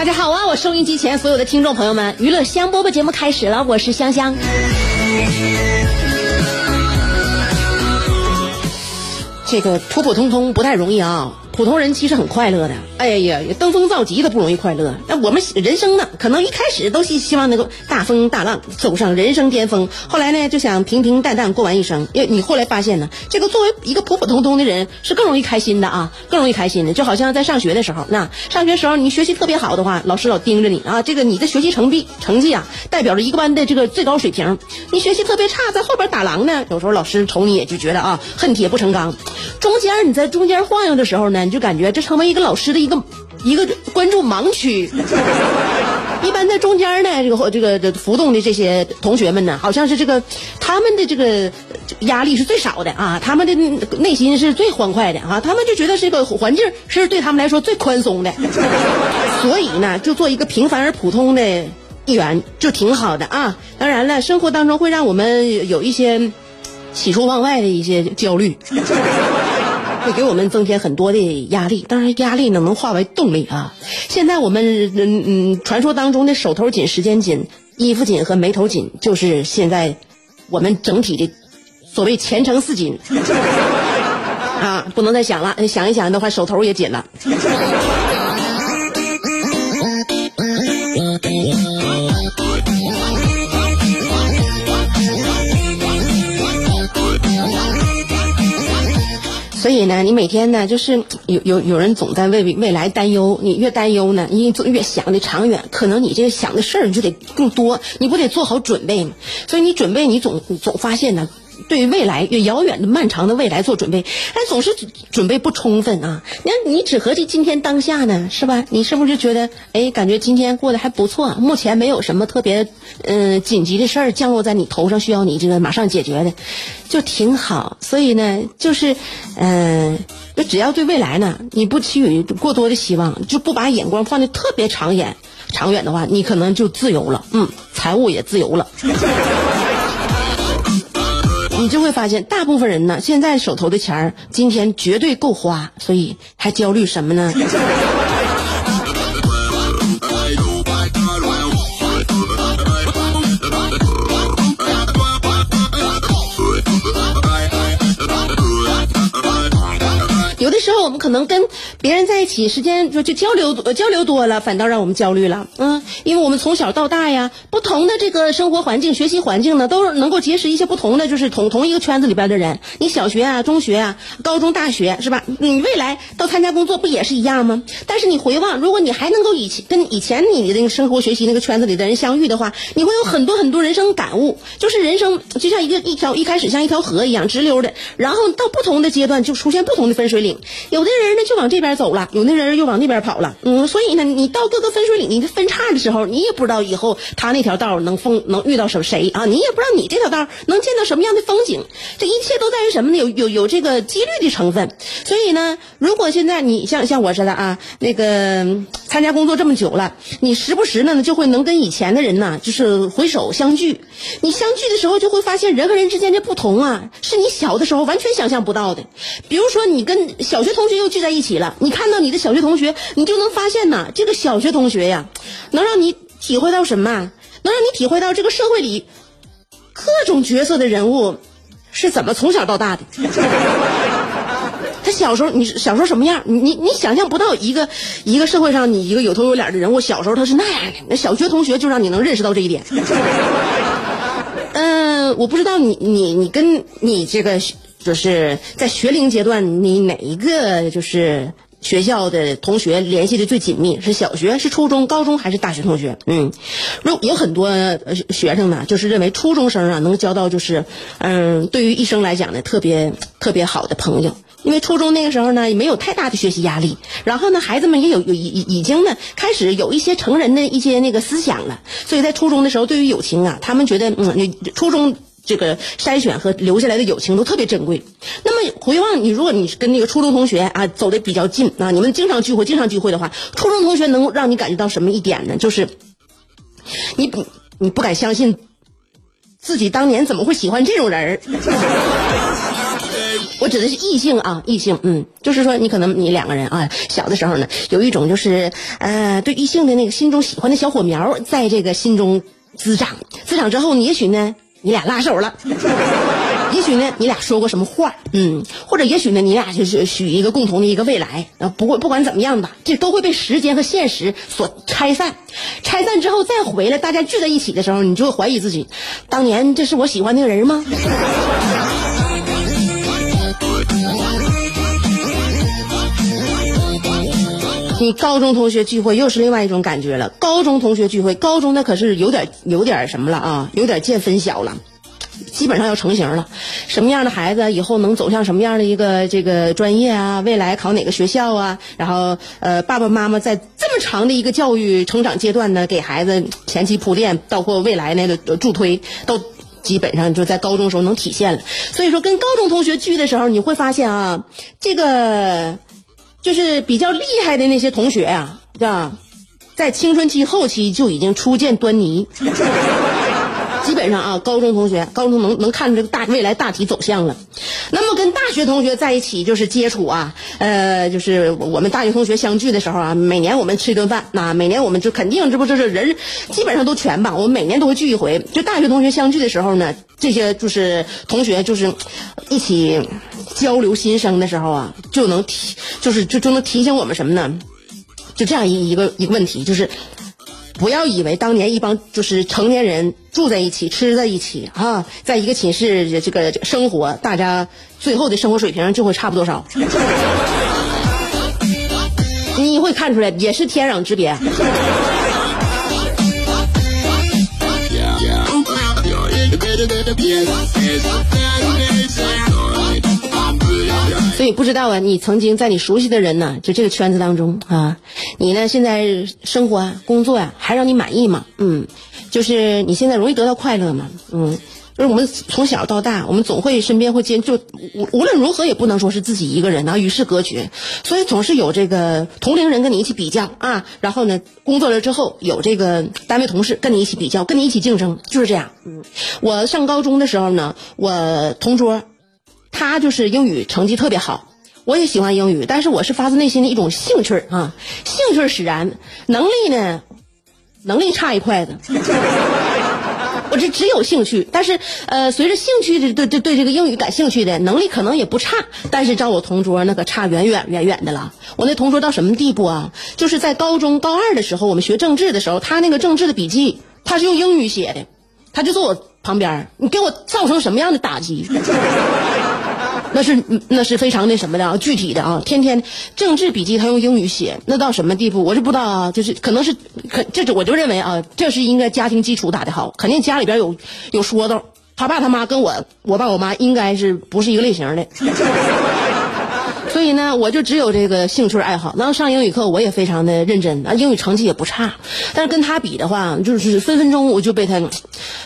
大家好啊！我收音机前所有的听众朋友们，娱乐香饽饽节目开始了，我是香香。这个普普通通不太容易啊，普通人其实很快乐的。哎呀，登峰造极的不容易快乐。那我们人生呢，可能一开始都是希望能够大风大浪，走上人生巅峰。后来呢，就想平平淡淡过完一生。因为你后来发现呢，这个作为一个普普通通的人是更容易开心的啊，更容易开心的。就好像在上学的时候，那上学时候你学习特别好的话，老师老盯着你啊，这个你的学习成绩成绩啊，代表着一个班的这个最高水平。你学习特别差，在后边打狼呢，有时候老师瞅你也就觉得啊，恨铁不成钢。中间你在中间晃悠的时候呢，就感觉这成为一个老师的一个一个关注盲区。一般在中间呢，这个这个浮动的这些同学们呢，好像是这个他们的这个压力是最少的啊，他们的内心是最欢快的啊，他们就觉得这个环境是对他们来说最宽松的，所以呢，就做一个平凡而普通的一员就挺好的啊。当然了，生活当中会让我们有一些喜出望外的一些焦虑。会给我们增添很多的压力，当然压力呢能化为动力啊！现在我们嗯嗯，传说当中的手头紧、时间紧、衣服紧和眉头紧，就是现在我们整体的所谓前程似锦 啊！不能再想了，想一想的话，手头也紧了。所以呢，你每天呢，就是有有有人总在为未来担忧，你越担忧呢，你越想的长远，可能你这个想的事儿就得更多，你不得做好准备吗？所以你准备，你总总发现呢。对于未来越遥远的漫长的未来做准备，但总是准备不充分啊！你，你只合计今天当下呢，是吧？你是不是觉得，哎，感觉今天过得还不错？目前没有什么特别，嗯，紧急的事儿降落在你头上，需要你这个马上解决的，就挺好。所以呢，就是，嗯，就只要对未来呢，你不寄予过多的希望，就不把眼光放的特别长远，长远的话，你可能就自由了，嗯，财务也自由了。你就会发现，大部分人呢，现在手头的钱儿，今天绝对够花，所以还焦虑什么呢？有的时候，我们可能跟别人在一起时间就就交流交流多了，反倒让我们焦虑了。嗯，因为我们从小到大呀，不同的这个生活环境、学习环境呢，都能够结识一些不同的，就是同同一个圈子里边的人。你小学啊、中学啊、高中、大学是吧？你未来到参加工作不也是一样吗？但是你回望，如果你还能够以前跟以前你的那个生活学习那个圈子里的人相遇的话，你会有很多很多人生感悟。就是人生就像一个一条一开始像一条河一样直溜的，然后到不同的阶段就出现不同的分水岭。有的人呢就往这边走了，有的人又往那边跑了。嗯，所以呢，你到各个分水岭，你的分叉的时候，你也不知道以后他那条道能风能遇到什谁啊？你也不知道你这条道能见到什么样的风景。这一切都在于什么呢？有有有这个几率的成分。所以呢，如果现在你像像我似的啊，那个参加工作这么久了，你时不时呢就会能跟以前的人呢，就是回首相聚。你相聚的时候就会发现人和人之间的不同啊，是你小的时候完全想象不到的。比如说你跟小学同学又聚在一起了，你看到你的小学同学，你就能发现呐，这个小学同学呀，能让你体会到什么？能让你体会到这个社会里各种角色的人物，是怎么从小到大的。他小时候，你小时候什么样？你你想象不到一个一个社会上你一个有头有脸的人，物小时候他是那样的。那小学同学就让你能认识到这一点。嗯，我不知道你你你跟你这个就是在学龄阶段，你哪一个就是学校的同学联系的最紧密？是小学、是初中、高中还是大学同学？嗯，如有很多学生呢，就是认为初中生啊能交到就是嗯，对于一生来讲呢特别特别好的朋友。因为初中那个时候呢，也没有太大的学习压力，然后呢，孩子们也有有已已经呢开始有一些成人的一些那个思想了，所以在初中的时候，对于友情啊，他们觉得嗯，初中这个筛选和留下来的友情都特别珍贵。那么回望你，如果你跟那个初中同学啊走的比较近啊，你们经常聚会，经常聚会的话，初中同学能让你感觉到什么一点呢？就是你你不敢相信自己当年怎么会喜欢这种人儿。我指的是异性啊，异性，嗯，就是说你可能你两个人啊，小的时候呢，有一种就是呃对异性的那个心中喜欢的小火苗，在这个心中滋长，滋长之后，你也许呢，你俩拉手了，也许呢，你俩说过什么话，嗯，或者也许呢，你俩就是许一个共同的一个未来啊，不过不管怎么样吧，这都会被时间和现实所拆散，拆散之后再回来，大家聚在一起的时候，你就会怀疑自己，当年这是我喜欢那个人吗？你高中同学聚会又是另外一种感觉了。高中同学聚会，高中那可是有点有点什么了啊，有点见分晓了，基本上要成型了。什么样的孩子以后能走向什么样的一个这个专业啊？未来考哪个学校啊？然后呃，爸爸妈妈在这么长的一个教育成长阶段呢，给孩子前期铺垫，包括未来那个助推，都基本上就在高中时候能体现了。所以说，跟高中同学聚的时候，你会发现啊，这个。就是比较厉害的那些同学啊，对吧？在青春期后期就已经初见端倪。基本上啊，高中同学，高中能能看出这个大未来大体走向了。那么跟大学同学在一起就是接触啊，呃，就是我们大学同学相聚的时候啊，每年我们吃一顿饭，那每年我们就肯定这不就是人基本上都全吧？我们每年都会聚一回。就大学同学相聚的时候呢，这些就是同学就是一起交流心声的时候啊，就能提，就是就就能提醒我们什么呢？就这样一一个一个问题，就是。不要以为当年一帮就是成年人住在一起吃在一起啊，在一个寝室这个生活，大家最后的生活水平就会差不多少。你会看出来，也是天壤之别。你不知道啊，你曾经在你熟悉的人呢，就这个圈子当中啊，你呢现在生活啊、工作呀，还让你满意吗？嗯，就是你现在容易得到快乐吗？嗯，就是我们从小到大，我们总会身边会接，就无无论如何也不能说是自己一个人啊与世隔绝，所以总是有这个同龄人跟你一起比较啊，然后呢，工作了之后有这个单位同事跟你一起比较，跟你一起竞争，就是这样。嗯，我上高中的时候呢，我同桌。他就是英语成绩特别好，我也喜欢英语，但是我是发自内心的一种兴趣啊，兴趣使然，能力呢，能力差一块子，我这只有兴趣，但是呃，随着兴趣的对对对这个英语感兴趣的能力可能也不差，但是照我同桌那可差远远远远的了。我那同桌到什么地步啊？就是在高中高二的时候，我们学政治的时候，他那个政治的笔记，他是用英语写的，他就坐我旁边你给我造成什么样的打击？那是那是非常那什么的啊，具体的啊，天天政治笔记他用英语写，那到什么地步？我是不知道啊，就是可能是可这这我就认为啊，这是应该家庭基础打得好，肯定家里边有 有说道，他爸他妈跟我我爸我妈应该是不是一个类型的，所以呢，我就只有这个兴趣爱好。然后上英语课我也非常的认真啊，英语成绩也不差，但是跟他比的话，就是分分钟我就被他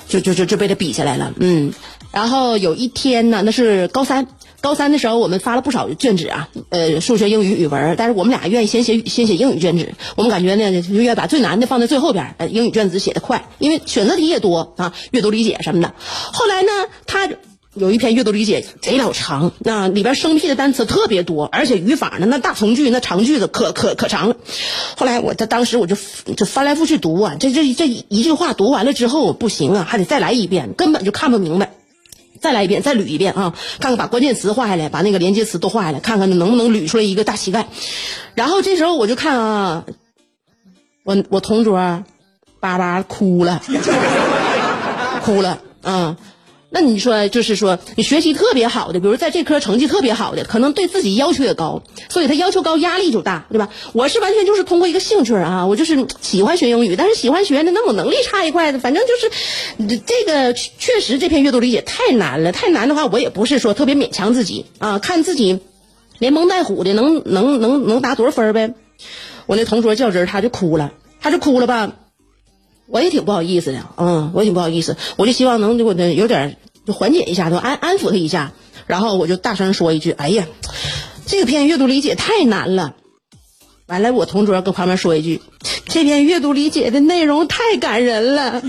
就就就就被他比下来了，嗯。然后有一天呢，那是高三。高三的时候，我们发了不少卷子啊，呃，数学、英语、语文，但是我们俩愿意先写先写英语卷子。我们感觉呢，就愿意把最难的放在最后边，呃，英语卷子写的快，因为选择题也多啊，阅读理解什么的。后来呢，他有一篇阅读理解贼老长，那里边生僻的单词特别多，而且语法呢，那大从句、那长句子可可可长了。后来我他当时我就就翻来覆去读啊，这这这一句话读完了之后不行啊，还得再来一遍，根本就看不明白。再来一遍，再捋一遍啊，看看把关键词画下来，把那个连接词都画下来，看看能不能捋出来一个大膝盖。然后这时候我就看啊，我我同桌叭叭哭了，哭了嗯。那你说，就是说，你学习特别好的，比如在这科成绩特别好的，可能对自己要求也高，所以他要求高，压力就大，对吧？我是完全就是通过一个兴趣啊，我就是喜欢学英语，但是喜欢学的，那我能力差一块的，反正就是这个确实这篇阅读理解太难了，太难的话，我也不是说特别勉强自己啊，看自己连蒙带唬的能能能能答多少分呗。我那同桌较真，他就哭了，他就哭了吧。我也挺不好意思的，嗯，我也挺不好意思，我就希望能给我的有点就缓解一下，就安安抚他一下，然后我就大声说一句：“哎呀，这个篇阅读理解太难了。”完了，我同桌搁旁边说一句：“这篇阅读理解的内容太感人了。”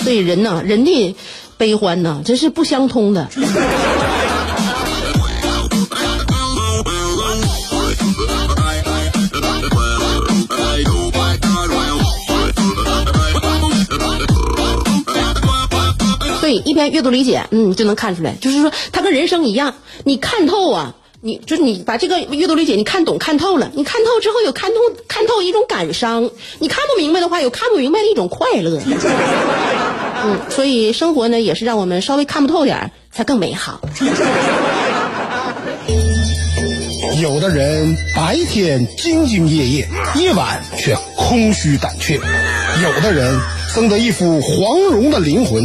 所以人呢，人的悲欢呢，这是不相通的。一篇阅读理解，嗯，就能看出来，就是说它跟人生一样，你看透啊，你就是你把这个阅读理解你看懂看透了，你看透之后有看透看透一种感伤，你看不明白的话有看不明白的一种快乐，嗯，所以生活呢也是让我们稍微看不透点才更美好。有的人白天兢兢业业，夜晚却空虚胆怯；有的人生得一副黄蓉的灵魂。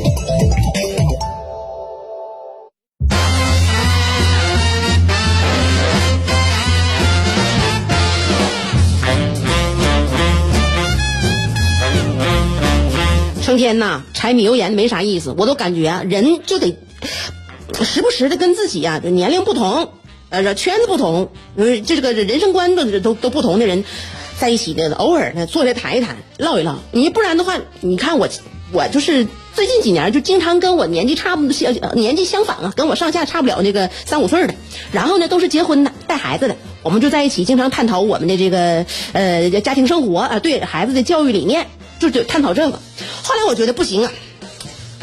天呐柴米油盐没啥意思，我都感觉，人就得时不时的跟自己呀，就年龄不同，呃，圈子不同，呃，这个人生观都都都不同的人在一起的，偶尔呢坐下来谈一谈，唠一唠。你不然的话，你看我，我就是最近几年就经常跟我年纪差不多相年纪相仿啊，跟我上下差不了那个三五岁的，然后呢都是结婚的带孩子的，我们就在一起经常探讨我们的这个呃家庭生活啊，对孩子的教育理念。就就探讨这个，后来我觉得不行啊，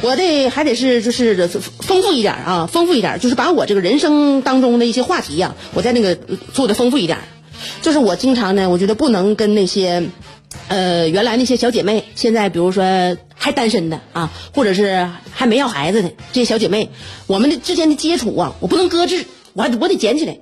我得还得是就是丰富一点啊，丰富一点，就是把我这个人生当中的一些话题呀，我在那个做的丰富一点。就是我经常呢，我觉得不能跟那些，呃，原来那些小姐妹，现在比如说还单身的啊，或者是还没要孩子的这些小姐妹，我们的之间的接触啊，我不能搁置，我还我得捡起来。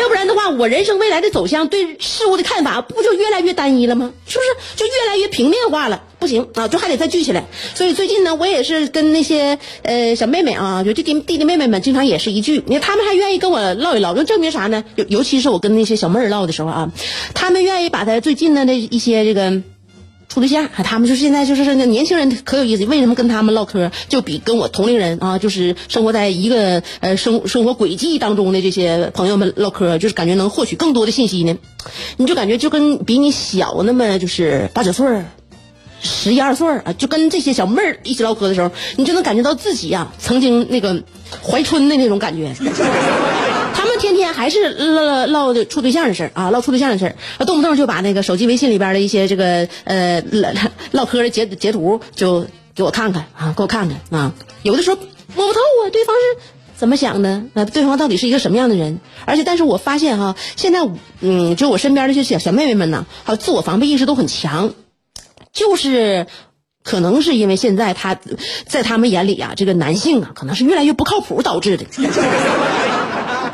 要不然的话，我人生未来的走向，对事物的看法，不就越来越单一了吗？是不是就越来越平面化了？不行啊，就还得再聚起来。所以最近呢，我也是跟那些呃小妹妹啊，就弟弟弟弟妹妹们，经常也是一聚。你看他们还愿意跟我唠一唠，就证明啥呢？尤尤其是我跟那些小妹儿唠的时候啊，他们愿意把他最近的那一些这个。处对象，他们就现在就是那年轻人可有意思。为什么跟他们唠嗑，就比跟我同龄人啊，就是生活在一个呃生生活轨迹当中的这些朋友们唠嗑，就是感觉能获取更多的信息呢？你就感觉就跟比你小那么就是八九岁十一二岁啊，就跟这些小妹儿一起唠嗑的时候，你就能感觉到自己呀曾经那个怀春的那种感觉。还是唠唠的处对象的事儿啊，唠处对象的事儿，动不动就把那个手机微信里边的一些这个呃唠唠嗑的截截图就给我看看啊，给我看看啊。有的时候摸不透啊，对方是怎么想的啊？对方到底是一个什么样的人？而且，但是我发现哈，现在嗯，就我身边这些小小妹妹们呢，好自我防备意识都很强，就是可能是因为现在他在他们眼里啊，这个男性啊，可能是越来越不靠谱导致的。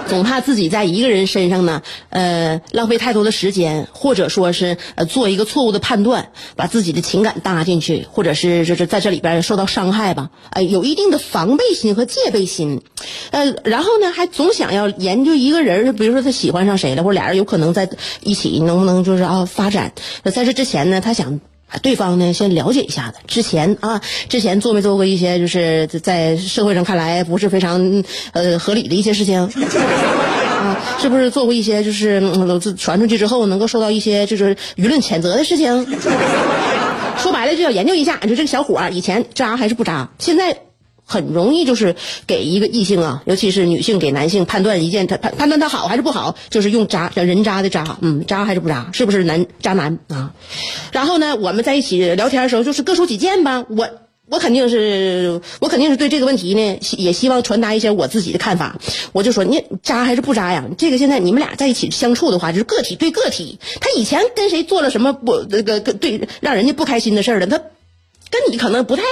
总怕自己在一个人身上呢，呃，浪费太多的时间，或者说是呃做一个错误的判断，把自己的情感搭进去，或者是就是在这里边受到伤害吧，呃，有一定的防备心和戒备心，呃，然后呢，还总想要研究一个人，比如说他喜欢上谁了，或者俩人有可能在一起，能不能就是啊发展？在这之前呢，他想。对方呢先了解一下子，之前啊，之前做没做过一些就是在社会上看来不是非常呃合理的一些事情，啊，是不是做过一些就是嗯传出去之后能够受到一些就是舆论谴责的事情？说白了就要研究一下，就这个小伙以前渣还是不渣？现在。很容易就是给一个异性啊，尤其是女性给男性判断一件他判判断他好还是不好，就是用渣叫人渣的渣，嗯，渣还是不渣，是不是男渣男啊？然后呢，我们在一起聊天的时候就是各抒己见吧。我我肯定是我肯定是对这个问题呢，也希望传达一些我自己的看法。我就说你渣还是不渣呀？这个现在你们俩在一起相处的话，就是个体对个体。他以前跟谁做了什么不那个对让人家不开心的事儿了？他。跟你可能不太，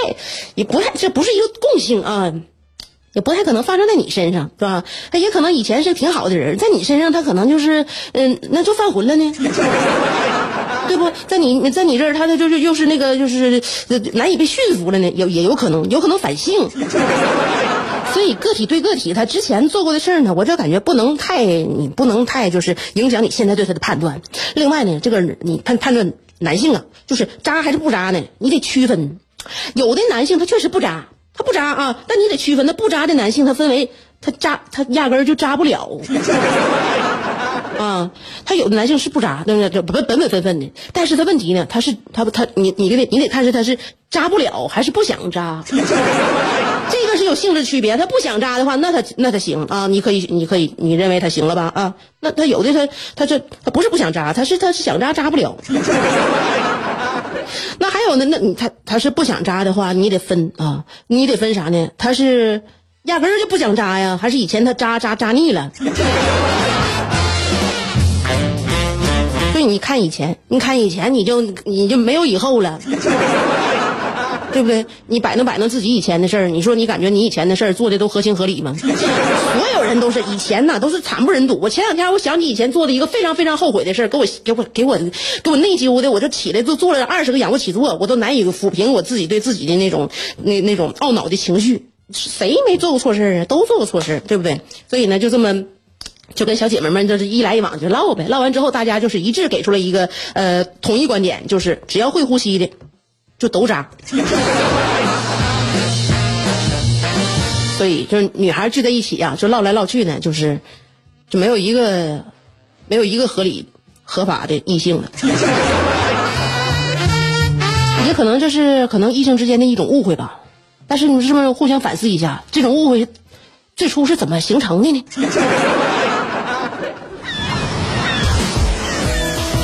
也不太，这不是一个共性啊，也不太可能发生在你身上，是吧？他也可能以前是挺好的人，在你身上他可能就是，嗯，那就犯浑了呢，对不？在你在你这儿，他他就是又是那个就是难以被驯服了呢，有也有可能，有可能反性。所以个体对个体，他之前做过的事儿呢，我这感觉不能太，你不能太就是影响你现在对他的判断。另外呢，这个你判判断。男性啊，就是渣还是不渣呢？你得区分。有的男性他确实不渣，他不渣啊，但你得区分。那不渣的男性，他分为他渣，他压根儿就渣不了。啊，他有的男性是不渣，对不对？这本本本分分的。但是他问题呢，他是他他你你得你得看是他是渣不了还是不想渣。这个是有性质区别。他不想扎的话，那他那他行啊，你可以你可以你认为他行了吧？啊，那他有的他他这他不是不想扎，他是他是想扎扎不了。那还有呢？那你他他是不想扎的话，你得分啊，你得分啥呢？他是压根儿就不想扎呀，还是以前他扎扎扎腻了？对，你看以前，你看以前，你就你就没有以后了。对不对？你摆弄摆弄自己以前的事儿，你说你感觉你以前的事儿做的都合情合理吗？所有人都是以前呢，都是惨不忍睹。我前两天我想起以前做的一个非常非常后悔的事儿，给我给我给我给我内疚的，我就起来就做了二十个仰卧起坐，我都难以抚平我自己对自己的那种那那种懊恼的情绪。谁没做过错事儿啊？都做过错事儿，对不对？所以呢，就这么就跟小姐妹们就是一来一往就唠呗，唠完之后大家就是一致给出了一个呃统一观点，就是只要会呼吸的。就都渣，所以就是女孩聚在一起呀，就唠来唠去呢，就是就没有一个没有一个合理合法的异性了。也可能这是可能异性之间的一种误会吧。但是你是不是互相反思一下，这种误会最初是怎么形成的呢？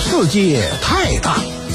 世界太大。